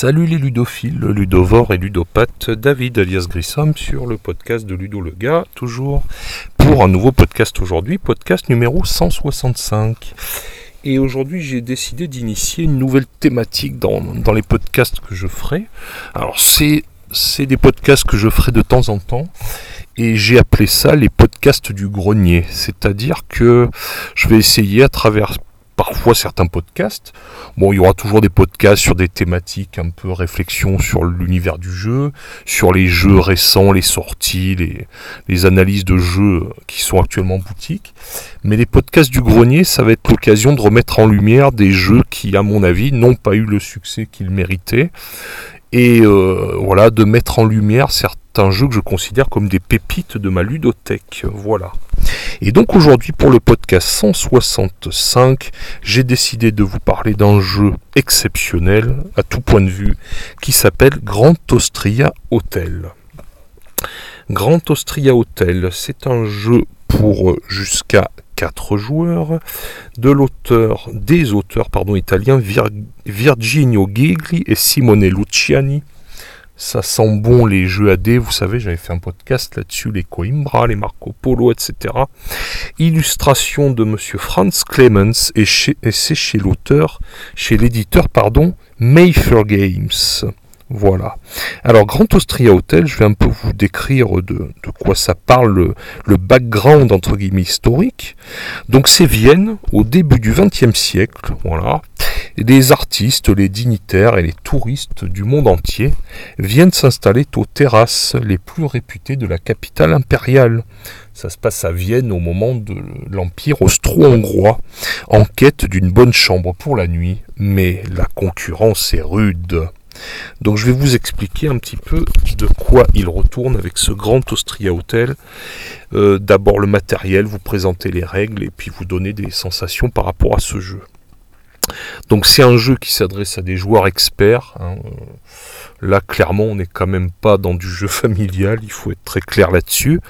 Salut les ludophiles, ludovores et ludopathes, David alias Grissom sur le podcast de Ludo le gars, toujours pour un nouveau podcast aujourd'hui, podcast numéro 165. Et aujourd'hui j'ai décidé d'initier une nouvelle thématique dans, les podcasts que je ferai. Alors c'est c'est des podcasts que je ferai de temps en temps et j'ai appelé ça les podcasts du grenier. C'est-à-dire que je vais essayer à travers parfois certains podcasts. Bon, il y aura toujours des podcasts sur des thématiques un peu réflexion sur l'univers du jeu, sur les jeux récents, les sorties, les, analyses de jeux qui sont actuellement en boutique. Mais les podcasts du grenier, ça va être l'occasion de remettre en lumière des jeux qui, à mon avis, n'ont pas eu le succès qu'ils méritaient et euh, voilà de mettre en lumière certains jeux que je considère comme des pépites de ma ludothèque. Voilà. Et donc aujourd'hui pour le podcast 165, j'ai décidé de vous parler d'un jeu exceptionnel à tout point de vue qui s'appelle Grand Austria Hotel. Grand Austria Hotel, c'est un jeu pour jusqu'à 4 joueurs de l'auteur des auteurs pardon italiens Virginio Ghigli et Simone Luciani. Ça sent bon les jeux AD, vous savez, j'avais fait un podcast là-dessus, les Coimbra, les Marco Polo, etc. Illustration de Monsieur Franz Clemens et, c'est chez l'auteur, chez l'éditeur, pardon, Mayfair Games. Voilà. Alors, Grand Austria Hotel, je vais un peu vous décrire de, quoi ça parle, le, background entre guillemets historique. Donc, c'est Vienne au début du XXe siècle. Voilà. Et les artistes, les dignitaires et les touristes du monde entier viennent s'installer aux terrasses les plus réputées de la capitale impériale. Ça se passe à Vienne au moment de l'Empire austro-hongrois, en quête d'une bonne chambre pour la nuit, mais la concurrence est rude. Donc je vais vous expliquer un petit peu de quoi il retourne avec ce grand Austria Hotel. Euh, d'abord le matériel, vous présenter les règles et puis vous donner des sensations par rapport à ce jeu. Donc c'est un jeu qui s'adresse à des joueurs experts. Hein. Là clairement on n'est quand même pas dans du jeu familial, il faut être très clair là-dessus.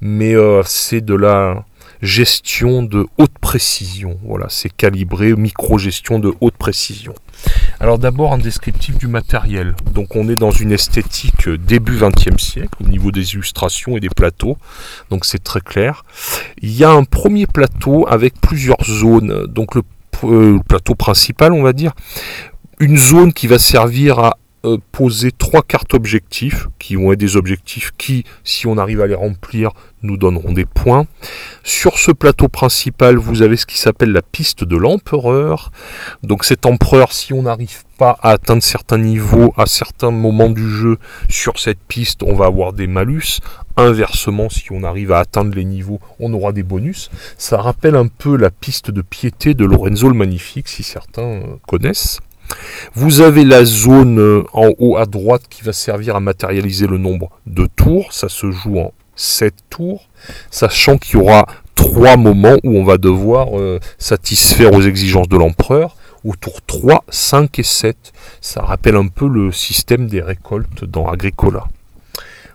Mais euh, c'est de la gestion de haute précision. Voilà, c'est calibré, micro-gestion de haute précision. Alors d'abord un descriptif du matériel. Donc on est dans une esthétique début 20e siècle au niveau des illustrations et des plateaux. Donc c'est très clair. Il y a un premier plateau avec plusieurs zones. Donc le, euh, plateau principal on va dire. Une zone qui va servir à euh, poser trois cartes objectifs, qui vont être des objectifs qui, si on arrive à les remplir, nous donneront des points. Sur ce plateau principal, vous avez ce qui s'appelle la piste de l'empereur. Donc cet empereur, si on n'arrive pas à atteindre certains niveaux à certains moments du jeu sur cette piste, on va avoir des malus. Inversement, si on arrive à atteindre les niveaux, on aura des bonus. Ça rappelle un peu la piste de piété de Lorenzo le Magnifique, si certains euh, connaissent. Vous avez la zone euh, en haut à droite qui va servir à matérialiser le nombre de tours. Ça se joue en 7 tours, sachant qu'il y aura 3 moments où on va devoir euh, satisfaire aux exigences de l'empereur. Au tour 3, 5 et 7. Ça rappelle un peu le système des récoltes dans Agricola.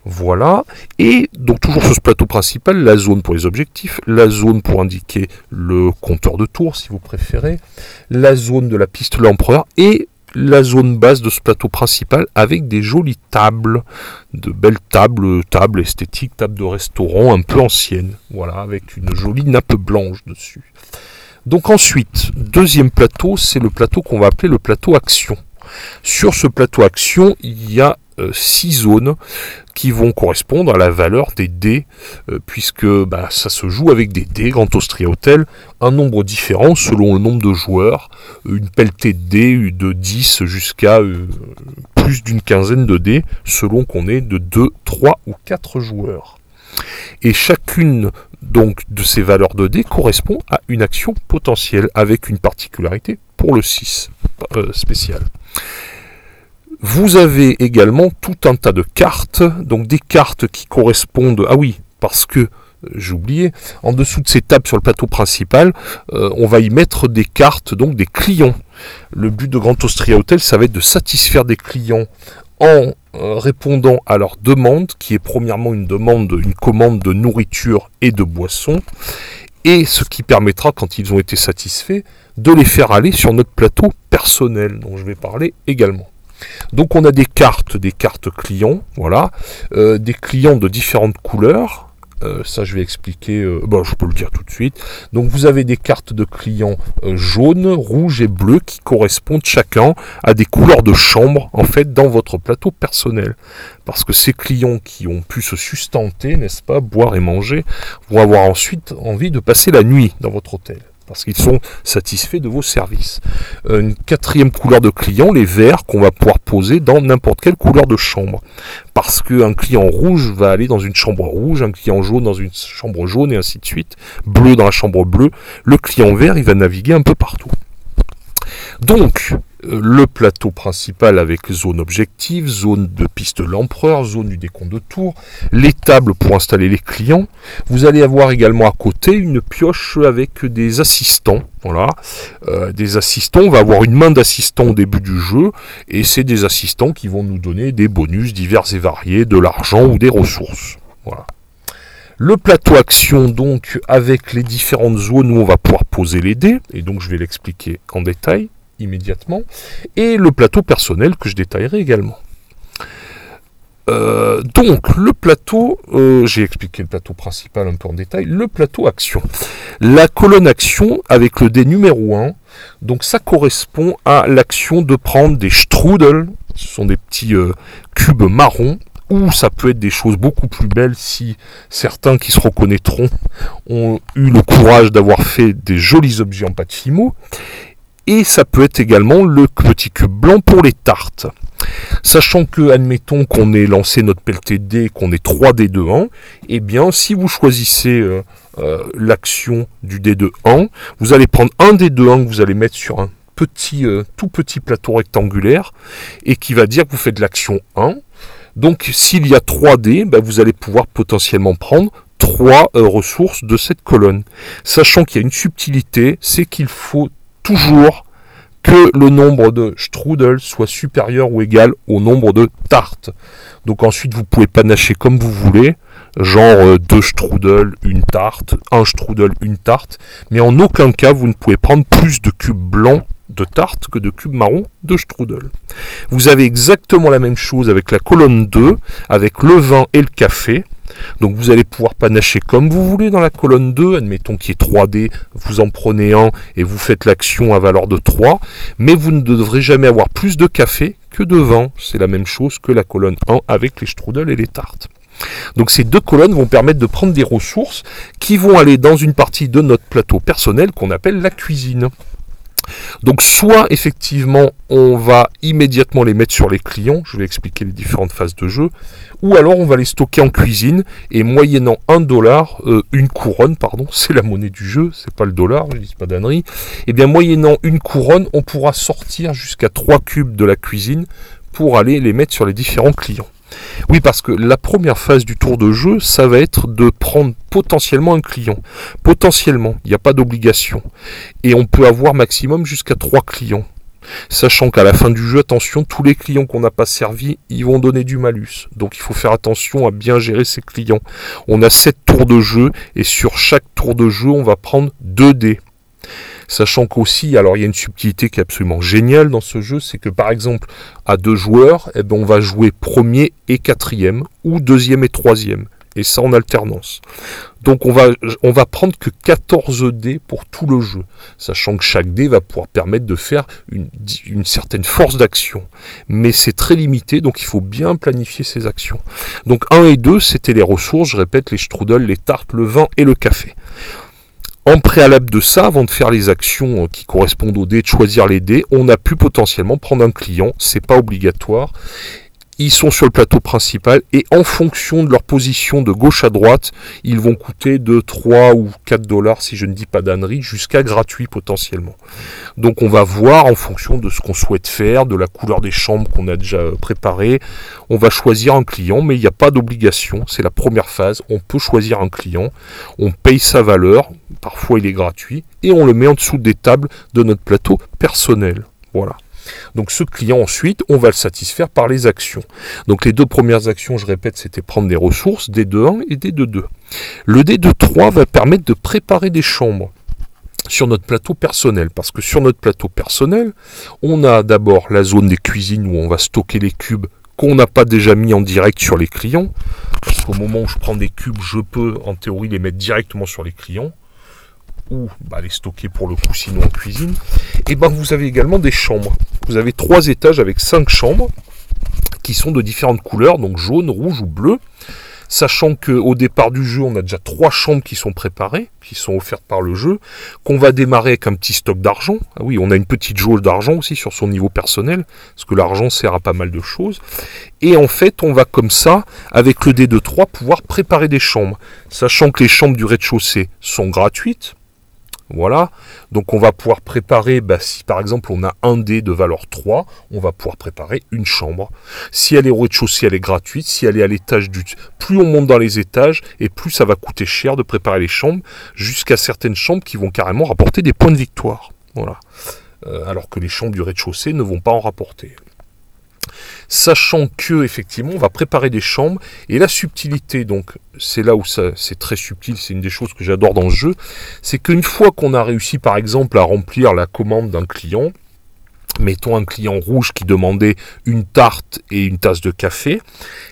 Voilà. Et donc toujours sur ce plateau principal, la zone pour les objectifs, la zone pour indiquer le compteur de tours si vous préférez, la zone de la piste l'empereur et la zone basse de ce plateau principal avec des jolies tables, de belles tables, tables esthétiques, tables de restaurant un peu anciennes, voilà, avec une jolie nappe blanche dessus. Donc ensuite, deuxième plateau, c'est le plateau qu'on va appeler le plateau action. Sur ce plateau action, il y a six zones qui vont correspondre à la valeur des dés, euh, puisque bah, ça se joue avec des dés, Grand Austria Hotel, un nombre différent selon le nombre de joueurs, une pelletée de dés de 10 jusqu'à euh, plus d'une quinzaine de dés, selon qu'on est de 2, 3 ou 4 joueurs. Et chacune donc de ces valeurs de dés correspond à une action potentielle avec une particularité pour le 6 spécial. Vous avez également tout un tas de cartes, donc des cartes qui correspondent. Ah oui, parce que j'ai oublié, en dessous de ces tables sur le plateau principal, euh, on va y mettre des cartes, donc des clients. Le but de Grand Austria Hotel, ça va être de satisfaire des clients en euh, répondant à leur demande, qui est premièrement une demande, une commande de nourriture et de boissons, et ce qui permettra, quand ils ont été satisfaits, de les faire aller sur notre plateau personnel, dont je vais parler également. Donc on a des cartes, des cartes clients, voilà, euh, des clients de différentes couleurs, euh, ça, je vais expliquer. Euh, bon, je peux le dire tout de suite. Donc, vous avez des cartes de clients jaunes, rouges et bleues qui correspondent chacun à des couleurs de chambre, en fait, dans votre plateau personnel. Parce que ces clients qui ont pu se sustenter, n'est-ce pas, boire et manger, vont avoir ensuite envie de passer la nuit dans votre hôtel parce qu'ils sont satisfaits de vos services. Euh, une quatrième couleur de client, les verts qu'on va pouvoir poser dans n'importe quelle couleur de chambre. Parce qu'un client rouge va aller dans une chambre rouge, un client jaune dans une chambre jaune et ainsi de suite, bleu dans la chambre bleue. Le client vert, il va naviguer un peu partout. Donc, le plateau principal avec zone objective, zone de piste de l'empereur, zone du décompte de tour, les tables pour installer les clients. Vous allez avoir également à côté une pioche avec des assistants. Voilà, euh, des assistants. On va avoir une main d'assistant au début du jeu et c'est des assistants qui vont nous donner des bonus divers et variés, de l'argent ou des ressources. Voilà. Le plateau action donc avec les différentes zones où on va pouvoir poser les dés et donc je vais l'expliquer en détail immédiatement, et le plateau personnel que je détaillerai également. Euh, donc le plateau, euh, j'ai expliqué le plateau principal un peu en détail, le plateau action. La colonne action avec le dé numéro 1, donc ça correspond à l'action de prendre des strudels, ce sont des petits euh, cubes marrons, ou ça peut être des choses beaucoup plus belles si certains qui se reconnaîtront ont eu le courage d'avoir fait des jolis objets en pâte. Et ça peut être également le petit cube blanc pour les tartes. Sachant que, admettons qu'on ait lancé notre PLTD, qu'on ait 3 d de 1, eh bien, si vous choisissez euh, euh, l'action du d de 1, vous allez prendre un d de 1 que vous allez mettre sur un petit, euh, tout petit plateau rectangulaire, et qui va dire que vous faites l'action 1. Donc, s'il y a 3 dés, ben, vous allez pouvoir potentiellement prendre 3 ressources de cette colonne. Sachant qu'il y a une subtilité, c'est qu'il faut que le nombre de strudel soit supérieur ou égal au nombre de tartes. Donc ensuite vous pouvez panacher comme vous voulez, genre euh, deux strudel, une tarte, un strudel, une tarte, mais en aucun cas vous ne pouvez prendre plus de cubes blancs de tarte que de cubes marrons de strudel. Vous avez exactement la même chose avec la colonne 2, avec le vin et le café. Donc vous allez pouvoir panacher comme vous voulez dans la colonne 2, admettons qu'il y ait 3D, vous en prenez un et vous faites l'action à valeur de 3, mais vous ne devrez jamais avoir plus de café que de vin. C'est la même chose que la colonne 1 avec les strudels et les tartes. Donc ces deux colonnes vont permettre de prendre des ressources qui vont aller dans une partie de notre plateau personnel qu'on appelle la cuisine. Donc soit effectivement on va immédiatement les mettre sur les clients, je vais expliquer les différentes phases de jeu, ou alors on va les stocker en cuisine et moyennant un dollar, euh, une couronne, pardon, c'est la monnaie du jeu, c'est pas le dollar, je dis pas d'annerie, et eh bien moyennant une couronne, on pourra sortir jusqu'à 3 cubes de la cuisine pour aller les mettre sur les différents clients. Oui, parce que la première phase du tour de jeu, ça va être de prendre potentiellement un client. Potentiellement, il n'y a pas d'obligation. Et on peut avoir maximum jusqu'à 3 clients. Sachant qu'à la fin du jeu, attention, tous les clients qu'on n'a pas servis, ils vont donner du malus. Donc il faut faire attention à bien gérer ces clients. On a 7 tours de jeu et sur chaque tour de jeu, on va prendre 2 dés. Sachant qu'aussi, alors il y a une subtilité qui est absolument géniale dans ce jeu, c'est que par exemple, à deux joueurs, eh ben, on va jouer premier et quatrième, ou deuxième et troisième. Et ça en alternance. Donc on va, on va prendre que 14 dés pour tout le jeu, sachant que chaque dé va pouvoir permettre de faire une, une certaine force d'action. Mais c'est très limité, donc il faut bien planifier ses actions. Donc 1 et 2, c'était les ressources, je répète, les strudels, les tartes, le vin et le café. En préalable de ça, avant de faire les actions euh, qui correspondent aux dés, de choisir les dés, on a pu potentiellement prendre un client, c'est pas obligatoire. Ils sont sur le plateau principal et en fonction de leur position de gauche à droite, ils vont coûter de 3 ou 4 dollars si je ne dis pas d'ânerie, jusqu'à gratuit potentiellement. Donc on va voir en fonction de ce qu'on souhaite faire, de la couleur des chambres qu'on a déjà préparées, on va choisir un client, mais il n'y a pas d'obligation, c'est la première phase, on peut choisir un client, on paye sa valeur, parfois il est gratuit, et on le met en dessous des tables de notre plateau personnel. Voilà. Donc ce client ensuite, on va le satisfaire par les actions. Donc les deux premières actions, je répète, c'était prendre des ressources, D2.1 et D2.2. Le D2.3 va permettre de préparer des chambres sur notre plateau personnel. Parce que sur notre plateau personnel, on a d'abord la zone des cuisines où on va stocker les cubes qu'on n'a pas déjà mis en direct sur les clients. Parce qu'au moment où je prends des cubes, je peux en théorie les mettre directement sur les clients ou bah, les stocker pour le coup sinon en cuisine. Et ben vous avez également des chambres. Vous avez trois étages avec cinq chambres qui sont de différentes couleurs, donc jaune, rouge ou bleu. Sachant qu'au départ du jeu, on a déjà trois chambres qui sont préparées, qui sont offertes par le jeu, qu'on va démarrer avec un petit stock d'argent. Ah oui, on a une petite jauge d'argent aussi sur son niveau personnel, parce que l'argent sert à pas mal de choses. Et en fait, on va comme ça, avec le D de 3, pouvoir préparer des chambres. Sachant que les chambres du rez-de-chaussée sont gratuites, voilà. Donc on va pouvoir préparer, bah, si par exemple on a un dé de valeur 3, on va pouvoir préparer une chambre. Si elle est au rez-de-chaussée, elle est gratuite. Si elle est à l'étage du... Plus on monte dans les étages, et plus ça va coûter cher de préparer les chambres, jusqu'à certaines chambres qui vont carrément rapporter des points de victoire. Voilà. Euh, alors que les chambres du rez-de-chaussée ne vont pas en rapporter sachant que effectivement on va préparer des chambres et la subtilité donc c'est là où ça c'est très subtil c'est une des choses que j'adore dans le jeu c'est qu'une fois qu'on a réussi par exemple à remplir la commande d'un client mettons un client rouge qui demandait une tarte et une tasse de café,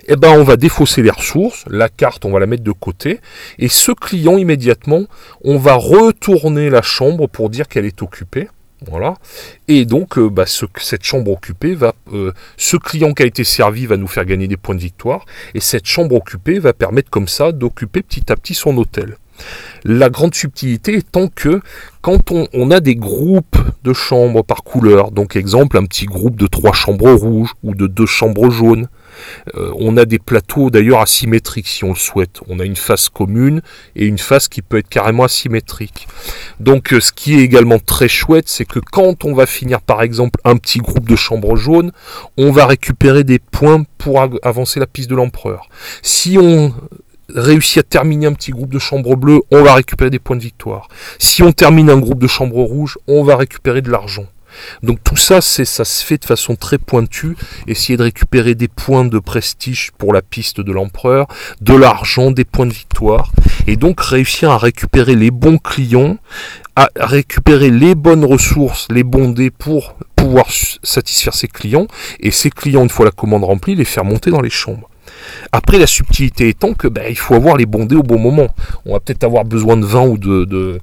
eh ben on va défausser les ressources, la carte on va la mettre de côté, et ce client immédiatement, on va retourner la chambre pour dire qu'elle est occupée. Voilà. Et donc, euh, bah, cette chambre occupée va, euh, ce client qui a été servi va nous faire gagner des points de victoire, et cette chambre occupée va permettre comme ça d'occuper petit à petit son hôtel. La grande subtilité étant que quand on, a des groupes de chambres par couleur, donc exemple un petit groupe de trois chambres rouges ou de deux chambres jaunes, euh, on a des plateaux d'ailleurs asymétriques si on le souhaite. On a une face commune et une face qui peut être carrément asymétrique. Donc euh, ce qui est également très chouette, c'est que quand on va finir par exemple un petit groupe de chambres jaunes, on va récupérer des points pour avancer la piste de l'empereur. Si on réussit à terminer un petit groupe de chambres bleues, on va récupérer des points de victoire. Si on termine un groupe de chambres rouges, on va récupérer de l'argent. Donc tout ça, c'est ça se fait de façon très pointue, essayer de récupérer des points de prestige pour la piste de l'empereur, de l'argent, des points de victoire, et donc réussir à récupérer les bons clients, à récupérer les bonnes ressources, les bons dés pour pouvoir satisfaire ses clients, et ces clients, une fois la commande remplie, les faire monter dans les chambres. Après, la subtilité étant que ben, il faut avoir les bondés au bon moment. On va peut-être avoir besoin de vin ou de,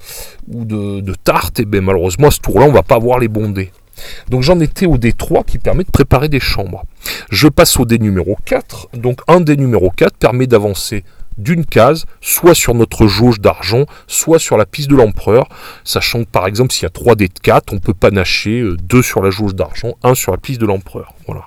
ou de, de tarte, et ben, malheureusement, à ce tour-là, on va pas avoir les bondés. Donc j'en étais au D3 qui permet de préparer des chambres. Je passe au D numéro 4. Donc un D numéro 4 permet d'avancer d'une case, soit sur notre jauge d'argent, soit sur la piste de l'empereur, sachant que par exemple s'il y a 3 dés de 4, on peut panacher 2 euh, sur la jauge d'argent, 1 sur la piste de l'empereur. Voilà.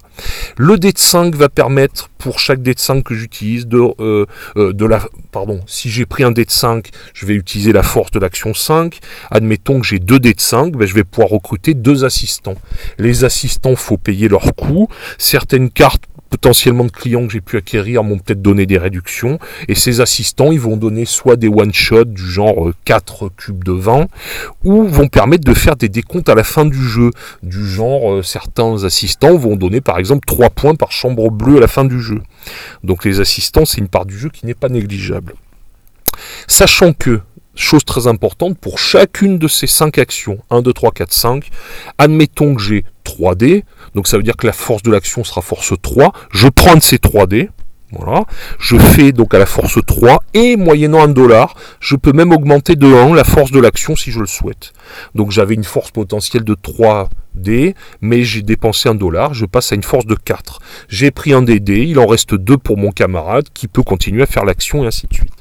Le dé de 5 va permettre pour chaque dé de 5 que j'utilise de, euh, euh, de la... Pardon, si j'ai pris un dé de 5, je vais utiliser la force de l'action 5. Admettons que j'ai 2 dés de 5, ben, je vais pouvoir recruter deux assistants. Les assistants, faut payer leur coût. Certaines cartes potentiellement de clients que j'ai pu acquérir m'ont peut-être donné des réductions. Et ces assistants, ils vont donner soit des one-shots du genre 4 euh, cubes de vin, ou vont permettre de faire des décomptes à la fin du jeu. Du genre, euh, certains assistants vont donner par exemple 3 points par chambre bleue à la fin du jeu. Donc les assistants, c'est une part du jeu qui n'est pas négligeable. Sachant que chose très importante, pour chacune de ces 5 actions, 1, 2, 3, 4, 5, admettons que j'ai 3D, donc ça veut dire que la force de l'action sera force 3, je prends de ces 3D, voilà, je fais donc à la force 3, et moyennant un dollar, je peux même augmenter de 1 la force de l'action si je le souhaite. Donc j'avais une force potentielle de 3D, mais j'ai dépensé un dollar, je passe à une force de 4. J'ai pris un DD, il en reste 2 pour mon camarade, qui peut continuer à faire l'action, et ainsi de suite.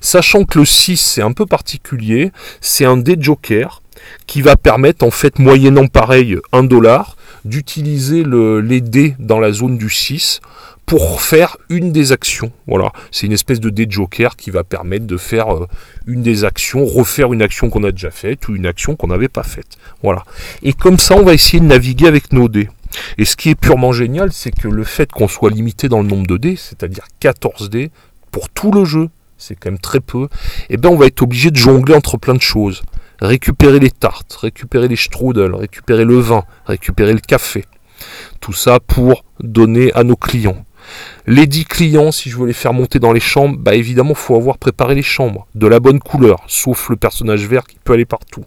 Sachant que le 6 c'est un peu particulier, c'est un dé joker. Qui va permettre en fait moyennant pareil 1 dollar d'utiliser le, les dés dans la zone du 6 pour faire une des actions. Voilà, c'est une espèce de dé joker qui va permettre de faire euh, une des actions, refaire une action qu'on a déjà faite ou une action qu'on n'avait pas faite. Voilà. Et comme ça, on va essayer de naviguer avec nos dés. Et ce qui est purement génial, c'est que le fait qu'on soit limité dans le nombre de dés, c'est-à-dire 14 dés pour tout le jeu, c'est quand même très peu, et eh bien on va être obligé de jongler entre plein de choses. Récupérer les tartes, récupérer les strudels, récupérer le vin, récupérer le café. Tout ça pour donner à nos clients. Les 10 clients, si je veux les faire monter dans les chambres, bah évidemment, il faut avoir préparé les chambres de la bonne couleur, sauf le personnage vert qui peut aller partout.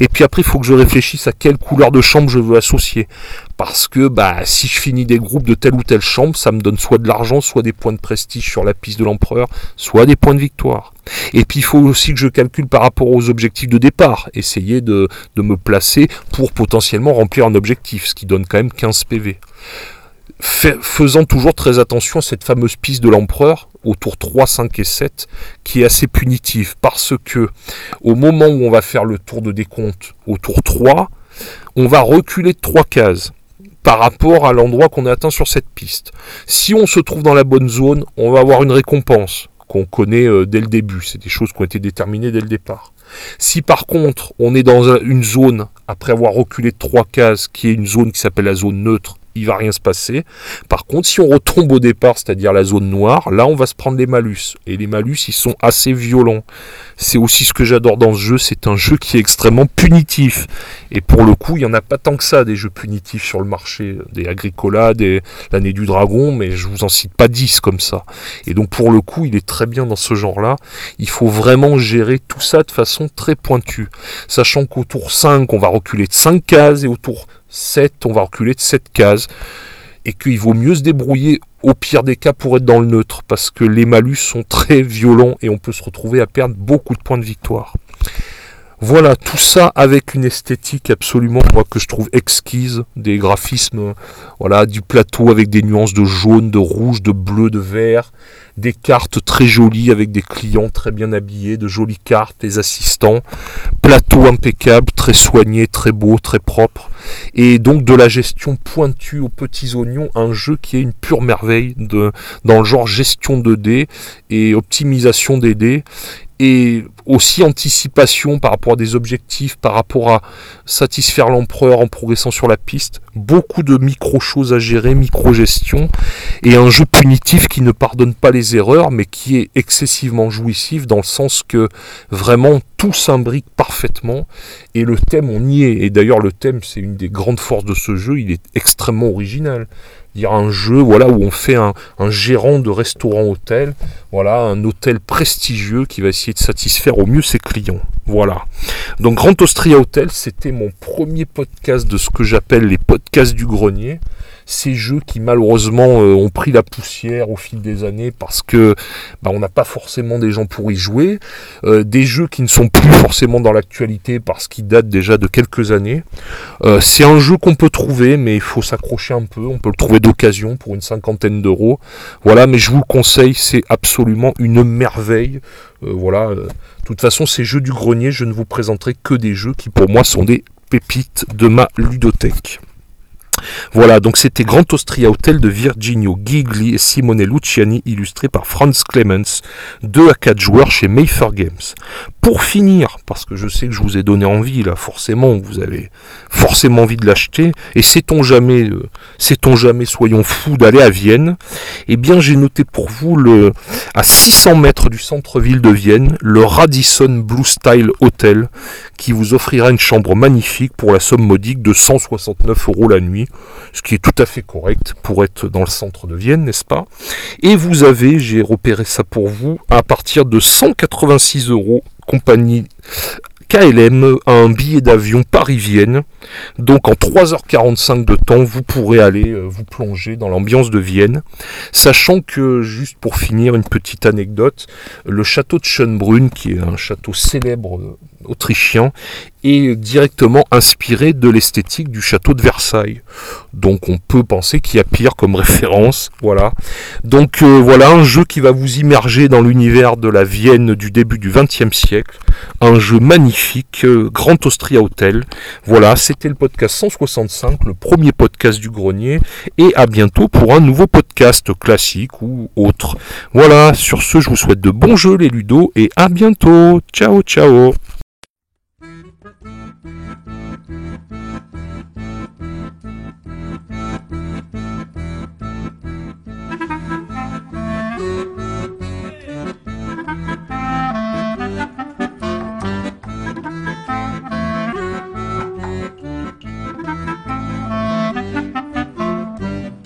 Et puis après, il faut que je réfléchisse à quelle couleur de chambre je veux associer. Parce que bah, si je finis des groupes de telle ou telle chambre, ça me donne soit de l'argent, soit des points de prestige sur la piste de l'empereur, soit des points de victoire. Et puis il faut aussi que je calcule par rapport aux objectifs de départ, essayer de, de me placer pour potentiellement remplir un objectif, ce qui donne quand même 15 PV faisant toujours très attention à cette fameuse piste de l'empereur au tour 3, 5 et 7 qui est assez punitive parce que au moment où on va faire le tour de décompte au tour 3, on va reculer de 3 cases par rapport à l'endroit qu'on a atteint sur cette piste. Si on se trouve dans la bonne zone, on va avoir une récompense qu'on connaît euh, dès le début. C'est des choses qui ont été déterminées dès le départ. Si par contre on est dans une zone, après avoir reculé de trois cases, qui est une zone qui s'appelle la zone neutre, il va rien se passer. Par contre, si on retombe au départ, c'est-à-dire la zone noire, là on va se prendre les malus. Et les malus, ils sont assez violents. C'est aussi ce que j'adore dans ce jeu, c'est un jeu qui est extrêmement punitif. Et pour le coup, il n'y en a pas tant que ça des jeux punitifs sur le marché. Des Agricola, des l'année du dragon, mais je vous en cite pas 10 comme ça. Et donc pour le coup, il est très bien dans ce genre-là. Il faut vraiment gérer tout ça de façon très pointue. Sachant qu'au tour 5, on va reculer de 5 cases et au tour 7, on va reculer de 7 cases. Et qu'il vaut mieux se débrouiller au pire des cas pour être dans le neutre, parce que les malus sont très violents et on peut se retrouver à perdre beaucoup de points de victoire. Voilà, tout ça avec une esthétique absolument, moi, que je trouve exquise, des graphismes, voilà, du plateau avec des nuances de jaune, de rouge, de bleu, de vert, des cartes très jolies avec des clients très bien habillés, de jolies cartes, des assistants, plateau impeccable, très soigné, très beau, très propre, et donc de la gestion pointue aux petits oignons, un jeu qui est une pure merveille dans le genre gestion de dés et optimisation des dés, et aussi anticipation par rapport à des objectifs, par rapport à satisfaire l'empereur en progressant sur la piste. Beaucoup de micro-choses à gérer, micro-gestion, et un jeu punitif qui ne pardonne pas les erreurs, mais qui est excessivement jouissif dans le sens que vraiment tout s'imbrique parfaitement, et le thème on y est. Et d'ailleurs le thème c'est une des grandes forces de ce jeu, il est extrêmement original dire un jeu voilà où on fait un, gérant de restaurant hôtel voilà un hôtel prestigieux qui va essayer de satisfaire au mieux ses clients. Voilà. Donc Grand Austria Hotel c'était mon premier podcast de ce que j'appelle les podcasts du grenier ces jeux qui malheureusement euh, ont pris la poussière au fil des années parce que bah, on n'a pas forcément des gens pour y jouer, euh, des jeux qui ne sont plus forcément dans l'actualité parce qu'ils datent déjà de quelques années. Euh, c'est un jeu qu'on peut trouver, mais il faut s'accrocher un peu. On peut le trouver d'occasion pour une cinquantaine d'euros. Voilà, mais je vous le conseille, c'est absolument une merveille. voilà. De toute façon, ces jeux du grenier, je ne vous présenterai que des jeux qui pour moi sont des pépites de ma ludothèque. Voilà, donc c'était Grand Austria Hotel de Virginio Gigli et Simone Luciani, illustré par Franz Clemens, 2 à 4 joueurs chez Mayfair Games. Pour finir, parce que je sais que je vous ai donné envie, là, forcément, vous avez forcément envie de l'acheter, et sait-on jamais, euh, sait-on jamais, soyons fous d'aller à Vienne, eh bien, j'ai noté pour vous le, à 600 mètres du centre-ville de Vienne, le Radisson Blue Style Hotel, qui vous offrira une chambre magnifique pour la somme modique de 169 euros la nuit ce qui est tout à fait correct pour être dans le centre de Vienne, n'est-ce pas? Et vous avez, j'ai repéré ça pour vous, à partir de 186 euros, compagnie KLM un billet d'avion Paris-Vienne. Donc en 3h45 de temps, vous pourrez aller euh, vous plonger dans l'ambiance de Vienne. Sachant que, juste pour finir, une petite anecdote, le château de Schönbrunn, qui est un château célèbre autrichien est directement inspiré de l'esthétique du château de Versailles. Donc on peut penser qu'il y a pire comme référence. Voilà. Donc euh, voilà un jeu qui va vous immerger dans l'univers de la Vienne du début du XXe siècle. Un jeu magnifique, euh, Grand Austria Hotel. Voilà, c'était le podcast 165, le premier podcast du grenier. Et à bientôt pour un nouveau podcast classique ou autre. Voilà, sur ce, je vous souhaite de bons jeux les Ludo et à bientôt. Ciao ciao